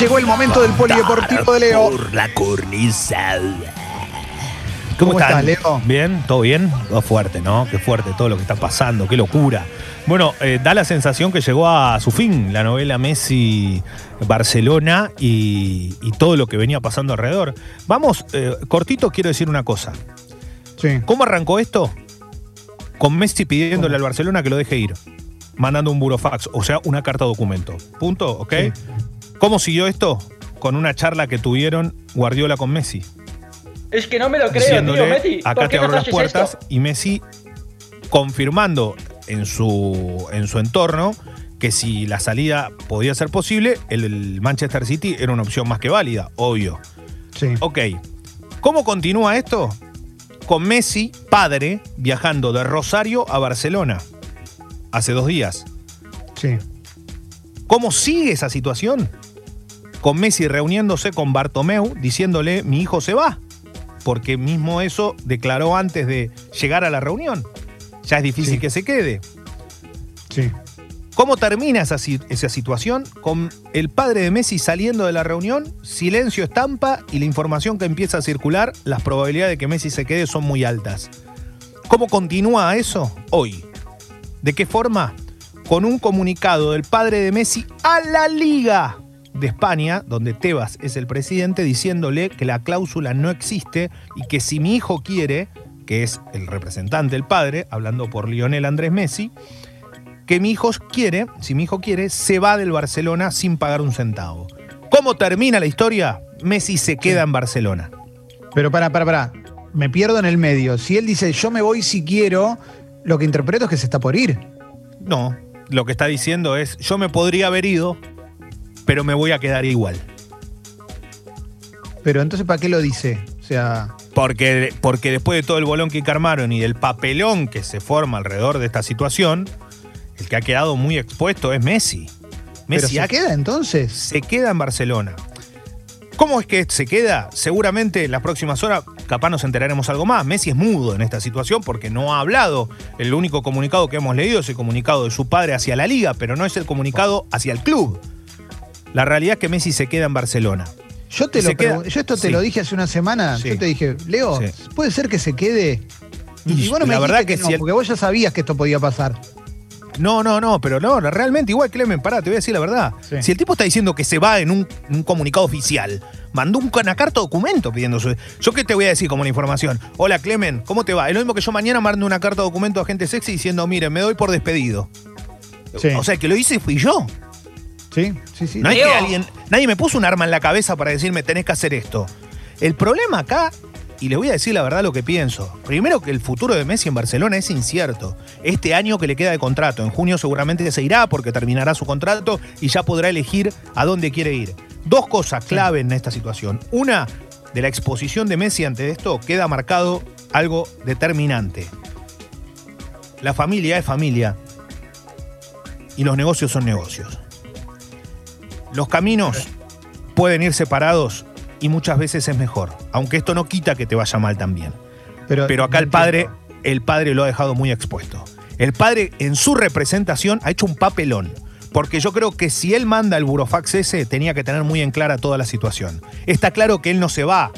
Llegó el momento del polideportivo de Leo. Por la cornisa. ¿Cómo están? estás, Leo? ¿Bien? ¿Todo bien? Todo fuerte, ¿no? Qué fuerte todo lo que está pasando, qué locura. Bueno, eh, da la sensación que llegó a su fin la novela Messi-Barcelona y, y todo lo que venía pasando alrededor. Vamos, eh, cortito quiero decir una cosa. Sí. ¿Cómo arrancó esto? Con Messi pidiéndole al Barcelona que lo deje ir. Mandando un burofax, o sea, una carta documento. Punto, ¿ok? Sí. ¿Cómo siguió esto? Con una charla que tuvieron Guardiola con Messi. Es que no me lo creo, diciéndole, tío, Messi. acá ¿Por te abro las puertas esto? y Messi confirmando en su, en su entorno que si la salida podía ser posible, el, el Manchester City era una opción más que válida, obvio. Sí. Ok, ¿cómo continúa esto? Con Messi, padre, viajando de Rosario a Barcelona hace dos días. Sí. ¿Cómo sigue esa situación? Con Messi reuniéndose con Bartomeu diciéndole mi hijo se va, porque mismo eso declaró antes de llegar a la reunión. Ya es difícil Sí. que se quede. Sí. ¿Cómo termina esa situación? Con el padre de Messi saliendo de la reunión, silencio estampa y la información que empieza a circular, las probabilidades de que Messi se quede son muy altas. ¿Cómo continúa eso hoy? ¿De qué forma? Con un comunicado del padre de Messi a la Liga de España, donde Tebas es el presidente, diciéndole que la cláusula no existe y que si mi hijo quiere, que es el representante del padre, hablando por Lionel Andrés Messi, que mi hijo quiere, si mi hijo quiere, se va del Barcelona sin pagar un centavo. ¿Cómo termina la historia? Messi se queda en Barcelona. Pero para, para, para. Me pierdo en el medio. Si él dice yo me voy si quiero, lo que interpreto es que se está por ir. No, lo que está diciendo es, yo me podría haber ido, pero me voy a quedar igual. Pero entonces, ¿para qué lo dice? O sea, Porque, porque después de todo el bolón que armaron y del papelón que se forma alrededor de esta situación, el que ha quedado muy expuesto es Messi. ¿pero Messi se ha- queda entonces? se queda en Barcelona. ¿Cómo es que se queda? Seguramente en las próximas horas capaz nos enteraremos algo más. Messi es mudo en esta situación porque no ha hablado. El único comunicado que hemos leído es el comunicado de su padre hacia la liga, pero no es el comunicado hacia el club. La realidad es que Messi se queda en Barcelona. Yo te lo queda- yo esto te sí. lo dije hace una semana. Sí. Yo te dije, Leo, Sí. puede ser que se quede. Y, Y vos no me la verdad que, que no, si él- porque vos ya sabías que esto podía pasar. No, no, no, pero no, realmente igual, Clemen, pará, te voy a decir la verdad. Sí. Si el tipo está diciendo que se va en un, un comunicado oficial, mandó un, una carta documento pidiendo su. ¿Yo qué te voy a decir como una información? Hola, Clemen, ¿cómo te va? Es lo mismo que yo mañana mando una carta documento a gente sexy diciendo, miren, me doy por despedido. Sí. O sea, que lo hice fui yo. Sí, sí, sí. No es que alguien. Nadie me puso un arma en la cabeza para decirme tenés que hacer esto. El problema acá, y les voy a decir la verdad lo que pienso. Primero que el futuro de Messi en Barcelona es incierto. Este año que le queda de contrato, en junio seguramente se irá porque terminará su contrato y ya podrá elegir a dónde quiere ir. Dos cosas clave en esta situación. Una, de la exposición de Messi ante esto queda marcado algo determinante. La familia es familia y los negocios son negocios. Los caminos pueden ir separados y muchas veces es mejor, aunque esto no quita que te vaya mal también. Pero, Pero acá el padre, el padre lo ha dejado muy expuesto. El padre en su representación ha hecho un papelón. Porque yo creo que si él manda el burofax ese, tenía que tener muy en clara toda la situación. Está claro que él no se va.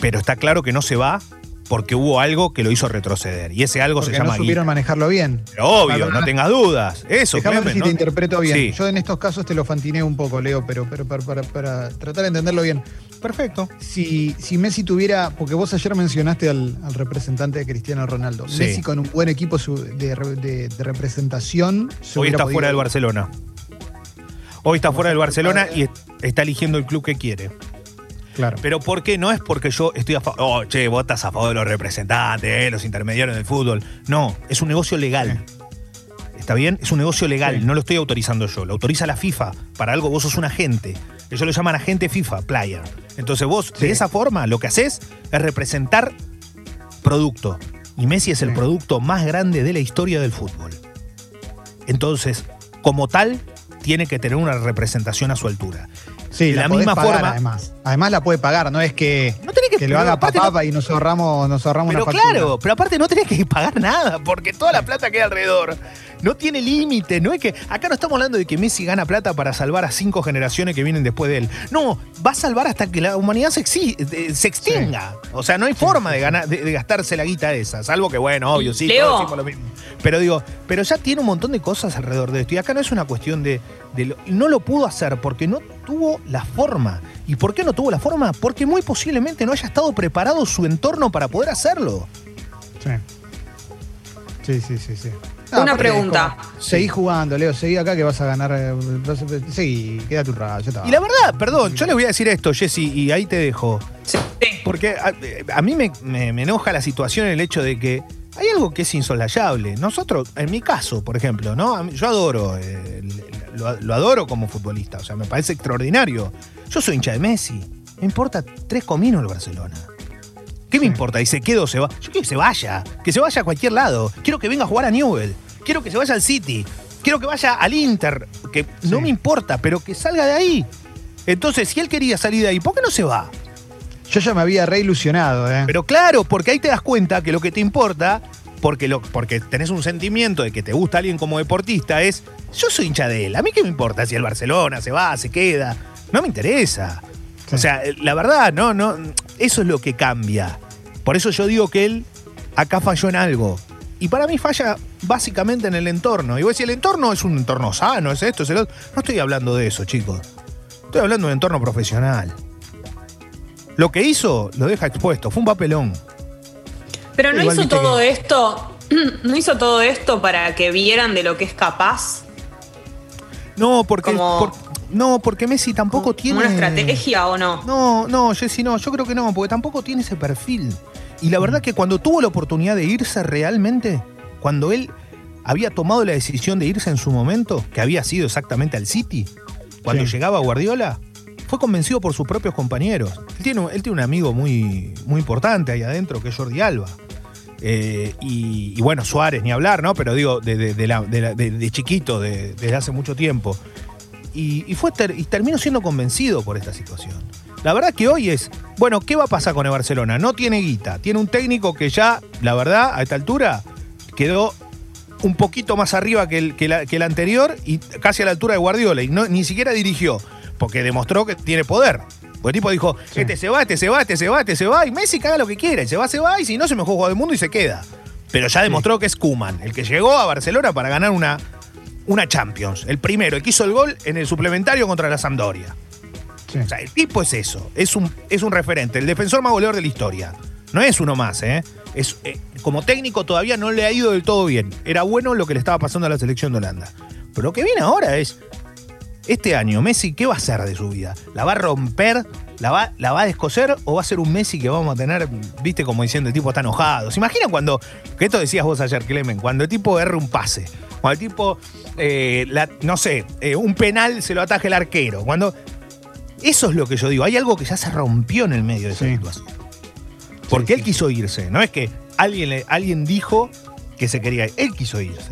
Pero está claro que no se va porque hubo algo que lo hizo retroceder. Y ese algo Porque se llama no supieron guita. manejarlo bien. Pero obvio, no tengas dudas. Eso, Déjame ver si ¿no? te interpreto bien. Sí. Yo en estos casos te lo fantineo un poco, Leo, pero, pero para, para- para tratar de entenderlo bien. Perfecto. Si, si Messi tuviera, porque vos ayer mencionaste al, al representante de Cristiano Ronaldo, Sí. Messi con un buen equipo de, re- de- de representación. se Hoy está fuera del Barcelona. Hoy está fuera del Barcelona y est- está eligiendo el club que quiere. Claro. Pero ¿por qué? No es porque yo estoy a favor. Oh, che, vos estás a favor de los representantes, eh, los intermediarios del fútbol. No, es un negocio legal. ¿Está bien? Es un negocio legal, Sí. no lo estoy autorizando yo, lo autoriza la FIFA. Para algo vos sos un agente. Ellos lo llaman agente FIFA, player. Entonces vos, Sí. de esa forma, lo que haces es representar producto. Y Messi es el producto más grande de la historia del fútbol. Entonces, como tal, tiene que tener una representación a su altura. Sí, de la, misma pagar, forma- Además. además la puede pagar, no es que, No tenés que, que lo haga papá no- y nos ahorramos, nos ahorramos Pero una claro, pero aparte no tenés que pagar nada, porque toda la plata queda alrededor. no tiene límite. No es que. Acá no estamos hablando de que Messi gana plata para salvar a cinco generaciones que vienen después de él. No, va a salvar hasta que la humanidad se, exi- se extinga. O sea, no hay forma de, ganar, de, de gastarse la guita esa. Salvo que, bueno, obvio, sí, Leo. todos decimos lo mismo. Pero digo, pero ya tiene un montón de cosas alrededor de esto. Y acá no es una cuestión de. de lo- no lo pudo hacer porque no tuvo la forma. ¿Y por qué no tuvo la forma? Porque muy posiblemente no haya estado preparado su entorno para poder hacerlo. Sí. Sí, sí, sí, sí. Una porque pregunta. Seguí jugando, Leo, seguí acá que vas a ganar. eh, a- Seguí, quédate un rato. Y la verdad, perdón, yo les voy a decir esto, Jesse, y ahí te dejo. Sí. Porque a, a mí me, me- me enoja la situación el hecho de que hay algo que es insolayable. Nosotros, en mi caso, por ejemplo, ¿no? Yo adoro, eh, lo, lo adoro como futbolista, o sea, me parece extraordinario. Yo soy hincha de Messi. Me importa tres cominos el Barcelona. ¿Qué me importa? Y se queda o se va. Yo quiero que se vaya. Que se vaya a cualquier lado. Quiero que venga a jugar a Newell. Quiero que se vaya al City. Quiero que vaya al Inter. Que no me importa, pero que salga de ahí. Entonces, si él quería salir de ahí, ¿por qué no se va? Yo ya me había reilusionado, ¿eh? Pero claro, porque ahí te das cuenta que lo que te importa, porque, lo, porque tenés un sentimiento de que te gusta alguien como deportista, es yo soy hincha de él. A mí qué me importa si el Barcelona se va, se queda. No me interesa. Sí. O sea, la verdad, no, no. Eso es lo que cambia. Por eso yo digo que él acá falló en algo. Y para mí falla básicamente en el entorno. Y voy a decir, el entorno es un entorno sano, es esto, es el otro. No estoy hablando de eso, chicos. Estoy hablando de un entorno profesional. Lo que hizo lo deja expuesto. Fue un papelón. Pero no Igual hizo todo que- esto. No hizo todo esto para que vieran de lo que es capaz. No, porque, Como- por- no, porque Messi tampoco tiene. una estrategia o no. No, no, Jessy, no, yo creo que no, porque tampoco tiene ese perfil. Y la verdad que cuando tuvo la oportunidad de irse realmente, cuando él había tomado la decisión de irse en su momento, que había sido exactamente al City, cuando Sí. llegaba Guardiola, fue convencido por sus propios compañeros. Él tiene, un- él tiene un amigo muy, muy importante ahí adentro, que es Jordi Alba. Eh, y, bueno, Suárez, ni hablar, ¿no? Pero digo, de, de- chiquito, de- desde hace mucho tiempo. Y, fue y terminó siendo convencido por esta situación. La verdad que hoy es, bueno, ¿qué va a pasar con el Barcelona? No tiene guita, tiene un técnico que ya, la verdad, a esta altura, quedó un poquito más arriba que el, que la- anterior y casi a la altura de Guardiola. Y ni siquiera dirigió, porque demostró que tiene poder. Porque el tipo dijo, Sí. este se va, este se va, este se va, este se va, y Messi caga lo que quiera, y se va, se va, y si no, se mejor jugador del mundo y se queda. Pero ya demostró que es Kuman, el que llegó a Barcelona para ganar una, una Champions. El primero, el que hizo el gol en el suplementario contra la Sampdoria. Sí. O sea, el tipo es eso, es un, es un referente, el defensor más goleador de la historia. No es uno más, ¿eh? Es, eh, como técnico todavía no le ha ido del todo bien. Era bueno lo que le estaba pasando a la selección de Holanda. Pero lo que viene ahora es, este año, Messi, ¿qué va a hacer de su vida? ¿La va a romper? ¿La va, ¿La va a descoser? ¿O va a ser un Messi que vamos a tener, viste, como diciendo, el tipo está enojado? ¿Se imaginan cuando, que esto decías vos ayer, Clemen, cuando el tipo erra un pase? Cuando el tipo, eh, la- no sé, eh, un penal se lo ataje el arquero. Cuando... Eso es lo que yo digo. Hay algo que ya se rompió en el medio de esa Sí. situación. Porque él quiso irse. No es que alguien, alguien dijo que se quería ir. Él quiso irse.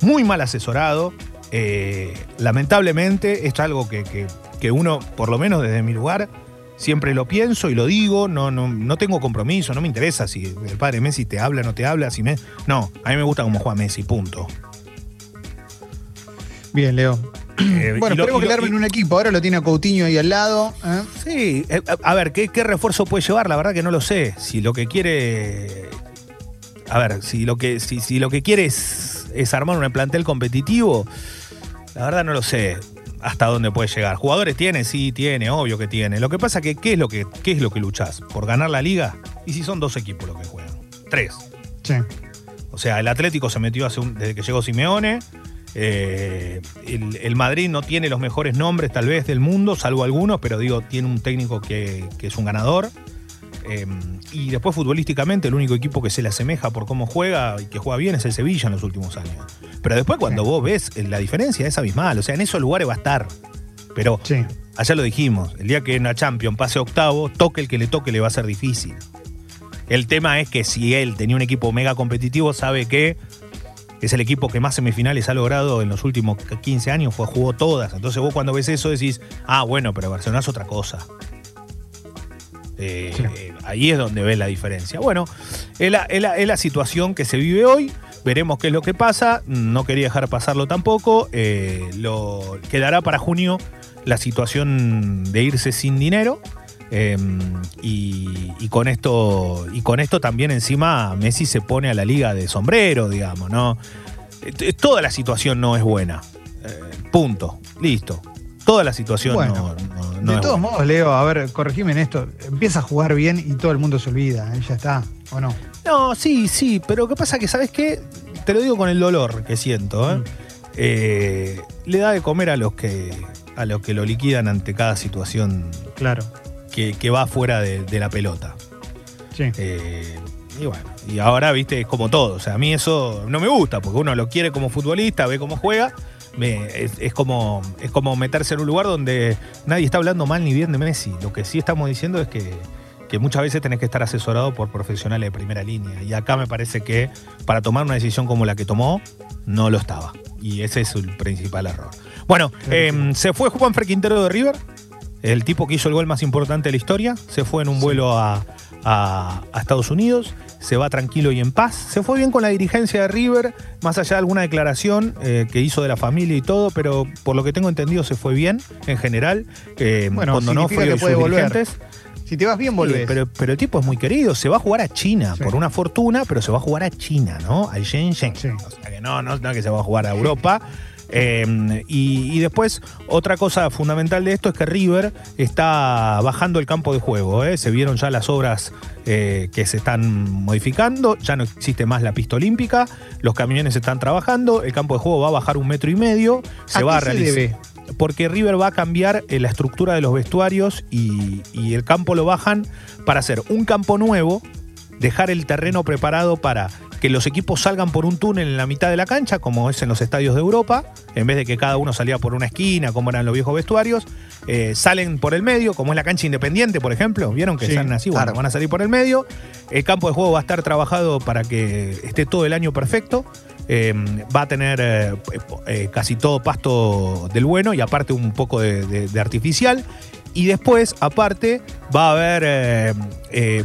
Muy mal asesorado. Eh, lamentablemente, esto es algo que, que- que uno, por lo menos desde mi lugar, siempre lo pienso y lo digo. No, no, no tengo compromiso, no me interesa si el padre Messi te habla, no te habla. Si me, no, a mí me gusta cómo juega Messi, punto. Bien, Leo. Eh, Bueno, esperemos que le armen un equipo. Ahora lo tiene a Coutinho ahí al lado. ¿eh? Sí, a a ver, ¿qué, qué refuerzo puede llevar? La verdad que no lo sé. Si lo que quiere. A ver, si lo que, si, si lo que quiere es, es armar un plantel competitivo, la verdad no lo sé hasta dónde puede llegar. ¿Jugadores tiene? Sí, tiene, obvio que tiene. Lo que pasa que, ¿qué es lo que, qué es lo que luchás? ¿Por ganar la liga? ¿Y si son dos equipos los que juegan? Tres. Sí. O sea, el Atlético se metió hace un- desde que llegó Simeone. Eh, el, el Madrid no tiene los mejores nombres, tal vez, del mundo, salvo algunos, pero digo, tiene un técnico que, que es un ganador. Eh, y después, futbolísticamente, el único equipo que se le asemeja por cómo juega y que juega bien es el Sevilla en los últimos años. Pero después, cuando Sí. vos ves, eh, la diferencia es abismal. O sea, en esos lugares va a estar. Pero Sí. Allá lo dijimos, el día que en la Champions pase octavo, toque el que le toque le va a ser difícil. El tema es que si él tenía un equipo mega competitivo, sabe que es el equipo que más semifinales ha logrado en los últimos 15 años, fue, jugó todas. Entonces vos cuando ves eso decís, ah, bueno, pero Barcelona es otra cosa. Eh, Sí. eh, ahí es donde ves la diferencia. Bueno, es la, es la- es la situación que se vive hoy. Veremos qué es lo que pasa. No quería dejar pasarlo tampoco. Eh, lo quedará para junio la situación de irse sin dinero. Y, y con esto y con esto también encima Messi se pone a la liga de sombrero, digamos, ¿no? Toda la situación no es buena. Punto. Listo. Toda la situación Bueno, no, no- no de todos buena. modos, Leo, a ver, corregime en esto. Empieza a jugar bien y todo el mundo se olvida, ¿eh? ya está, ¿o no? No, sí, sí, pero que pasa que, ¿sabes qué? Te lo digo con el dolor que siento, ¿eh? Mm. Eh, le da de comer a los que a los que lo liquidan ante cada situación Claro. que, que va fuera de, de la pelota. Sí. Eh, y bueno, y ahora, viste, es como todo. O sea, a mí eso no me gusta, porque uno lo quiere como futbolista, ve cómo juega. Me- es, es como, es como meterse en un lugar donde nadie está hablando mal ni bien de Messi. Lo que sí estamos diciendo es que, que muchas veces tenés que estar asesorado por profesionales de primera línea. Y acá me parece que para tomar una decisión como la que tomó, no lo estaba. Y ese es el principal error. Bueno, em, se fue Juan Quintero de River, el tipo que hizo el gol más importante de la historia. Se fue en un vuelo a, a- a Estados Unidos. Se va tranquilo y en paz. Se fue bien con la dirigencia de River, más allá de alguna declaración eh, que hizo de la familia y todo, pero por lo que tengo entendido se fue bien en general. Eh, Bueno, cuando no fue. Si te vas bien, Sí, volvés. pero, pero el tipo es muy querido, se va a jugar a China Sí. por una fortuna, pero se va a jugar a China, ¿no? Al Shenzhen. Sí. O sea que no, no, no que se va a jugar a Europa. Eh, y, y después, otra cosa fundamental de esto es que River está bajando el campo de juego. ¿eh? Se vieron ya las obras eh, que se están modificando, ya no existe más la pista olímpica, los camiones están trabajando, el campo de juego va a bajar un metro y medio, se ¿A va a se realizar debe? porque River va a cambiar eh, la estructura de los vestuarios y, y el campo lo bajan para hacer un campo nuevo, dejar el terreno preparado para que los equipos salgan por un túnel en la mitad de la cancha, como es en los estadios de Europa, en vez de que cada uno salía por una esquina, como eran los viejos vestuarios, eh, salen por el medio, como es la cancha independiente, por ejemplo, vieron que Sí, salen así, bueno, claro. van a salir por el medio, el campo de juego va a estar trabajado para que esté todo el año perfecto, eh, va a tener eh, eh, casi todo pasto del bueno y aparte un poco de, de- de artificial. Y después, aparte, va a haber,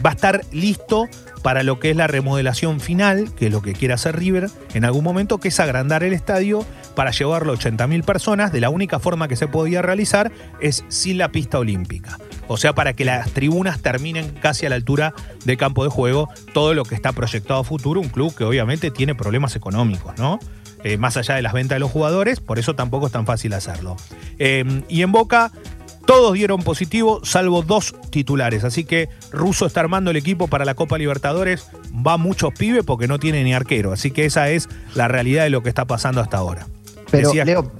va a estar listo para lo que es la remodelación final, que es lo que quiere hacer River en algún momento, que es agrandar el estadio para llevarlo a 80.000 personas. De la única forma que se podía realizar es sin la pista olímpica. O sea, para que las tribunas terminen casi a la altura del campo de juego, todo lo que está proyectado a futuro, un club que obviamente tiene problemas económicos, ¿no? Eh, más allá de las ventas de los jugadores, por eso tampoco es tan fácil hacerlo. Eh, y en Boca, todos dieron positivo, salvo dos titulares. Así que Russo está armando el equipo para la Copa Libertadores. Va muchos pibes porque no tiene ni arquero. Así que esa es la realidad de lo que está pasando hasta ahora. Pero, Decía- Leo,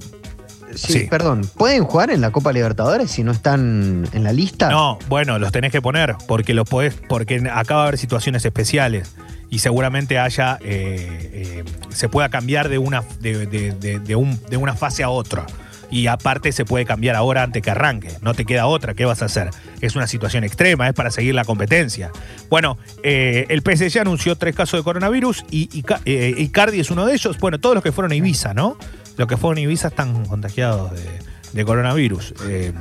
sí, Sí. perdón, ¿pueden jugar en la Copa Libertadores si no están en la lista? No, bueno, los tenés que poner porque los podés, porque acá va a haber situaciones especiales y seguramente haya eh, eh, se pueda cambiar de una de, de- de- de un- de una fase a otra. Y aparte se puede cambiar ahora antes que arranque. No te queda otra. ¿Qué vas a hacer? Es una situación extrema, es para seguir la competencia. Bueno, eh, el PSG anunció tres casos de coronavirus y, eh, Icardi es uno de ellos. Bueno, todos los que fueron a Ibiza, ¿no? Los que fueron a Ibiza están contagiados de, de coronavirus. Eh,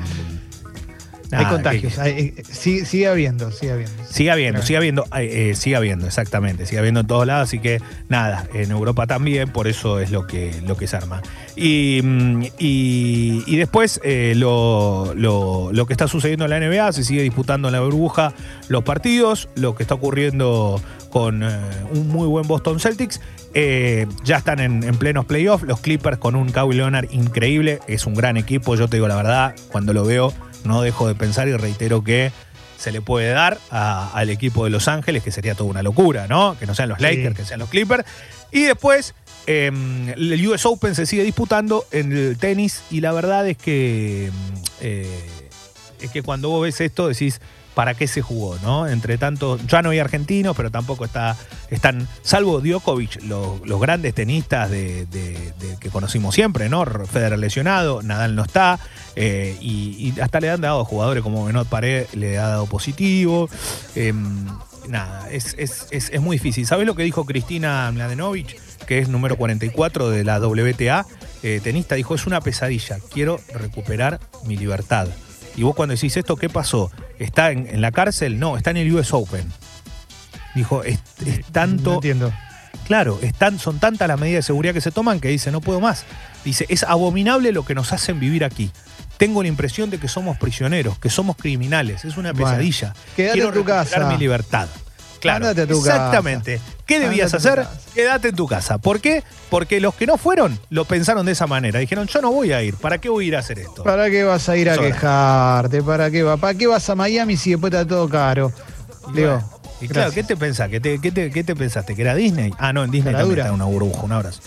Hay nada, contagios, eh, hay- sí- sigue habiendo, sigue habiendo. Sigue habiendo, sigue habiendo, eh, sigue habiendo, exactamente, sigue habiendo en todos lados, así que nada, en Europa también, por eso es lo que, lo que se arma. Y, mm, y- y después eh, lo, lo- lo que está sucediendo en la NBA, se sigue disputando en la burbuja los partidos, lo que está ocurriendo con eh, un muy buen Boston Celtics. Eh, ya están en, en plenos playoffs, los Clippers con un Kawhi Leonard increíble, es un gran equipo, yo te digo la verdad, cuando lo veo no dejo de pensar y reitero que se le puede dar a- al equipo de Los Ángeles, que sería toda una locura, ¿no? Que no sean los Sí. Lakers, que sean los Clippers. Y después, eh, el US Open se sigue disputando en el tenis y la verdad es que, mm, eh, es que cuando vos ves esto decís, ¿para qué se jugó, no? Entre tanto, ya no hay argentinos, pero tampoco está, están, salvo Djokovic, los, los grandes tenistas de, que conocimos siempre, ¿no? Federer lesionado, Nadal no está, eh, y, hasta le han dado jugadores como Benot Pared, le ha dado positivo. eh, nada, es, es- es- es muy difícil. ¿Sabes lo que dijo Cristina Mladenovic, que es número 44 de la WTA? eh, tenista, dijo, es una pesadilla, quiero recuperar mi libertad. Y vos cuando decís esto, ¿qué pasó? ¿Está en, en la cárcel? No, está en el US Open. Dijo, es, es No tanto... entiendo. Claro, están, son tantas las medidas de seguridad que se toman que dice, no puedo más. Dice, es abominable lo que nos hacen vivir aquí. Tengo la impresión de que somos prisioneros, que somos criminales. Es una Bueno, pesadilla. quédate Quiero en tu recuperar casa. mi libertad. Claro, Ándate a tu exactamente. ¿Qué debías hacer? Quédate en tu casa. ¿Por qué? Porque los que no fueron lo pensaron de esa manera. Dijeron, yo no voy a ir. ¿Para qué voy a ir a hacer esto? ¿Para qué vas a ir a Sola. quejarte? ¿Para qué, va? ¿Para qué vas a Miami si después está todo caro? Digo, y claro, ¿qué te pensás? ¿Qué te, qué te- qué te pensaste? ¿Que era Disney? Ah, no, en Disney también está una burbuja. Un abrazo.